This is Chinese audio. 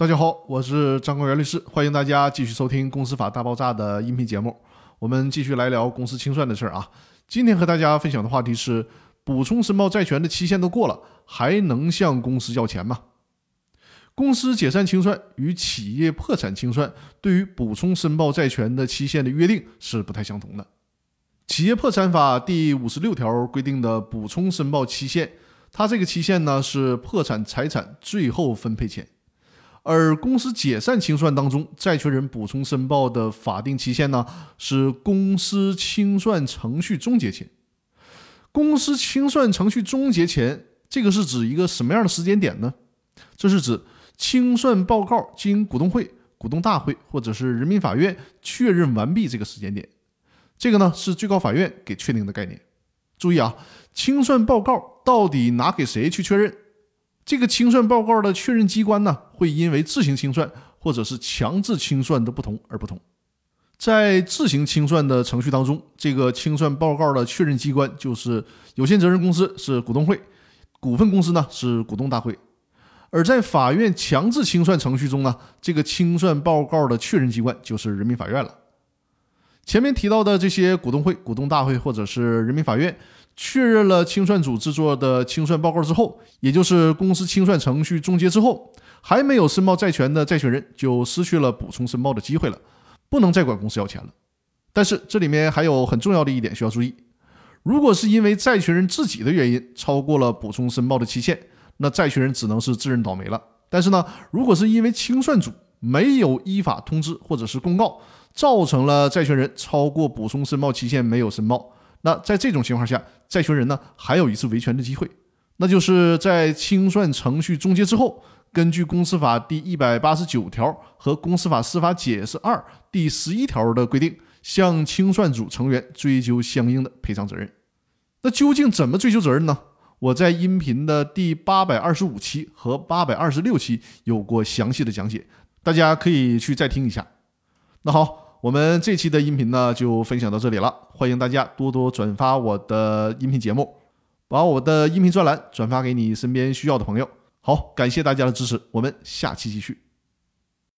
大家好，我是张光元律师，欢迎大家继续收听《公司法大爆炸》的音频节目。我们继续来聊公司清算的事儿啊。今天和大家分享的话题是：补充申报债权的期限都过了，还能向公司要钱吗？公司解散清算与企业破产清算对于补充申报债权的期限的约定是不太相同的。企业破产法第五十六条规定的补充申报期限，它这个期限呢是破产财产最后分配前。而公司解散清算当中，债权人补充申报的法定期限呢，是公司清算程序终结前。公司清算程序终结前，这个是指一个什么样的时间点呢？这是指清算报告经股东会、股东大会或者是人民法院确认完毕这个时间点。这个呢是最高法院给确定的概念。注意啊，清算报告到底拿给谁去确认？这个清算报告的确认机关呢，会因为自行清算或者是强制清算的不同而不同。在自行清算的程序当中，这个清算报告的确认机关就是有限责任公司是股东会，股份公司呢是股东大会。而在法院强制清算程序中呢，这个清算报告的确认机关就是人民法院了。前面提到的这些股东会、股东大会或者是人民法院。确认了清算组制作的清算报告之后，也就是公司清算程序终结之后，还没有申报债权的债权人就失去了补充申报的机会了，不能再管公司要钱了。但是这里面还有很重要的一点需要注意：如果是因为债权人自己的原因超过了补充申报的期限，那债权人只能是自认倒霉了。但是呢，如果是因为清算组没有依法通知或者是公告，造成了债权人超过补充申报期限没有申报。那在这种情况下，债权人呢还有一次维权的机会，那就是在清算程序终结之后，根据公司法第一百八十九条和公司法司法解释二第十一条的规定，向清算组成员追究相应的赔偿责任。那究竟怎么追究责任呢？我在音频的第八百二十五期和八百二十六期有过详细的讲解，大家可以去再听一下。那好。我们这期的音频呢，就分享到这里了。欢迎大家多多转发我的音频节目，把我的音频专栏转发给你身边需要的朋友。好，感谢大家的支持，我们下期继续。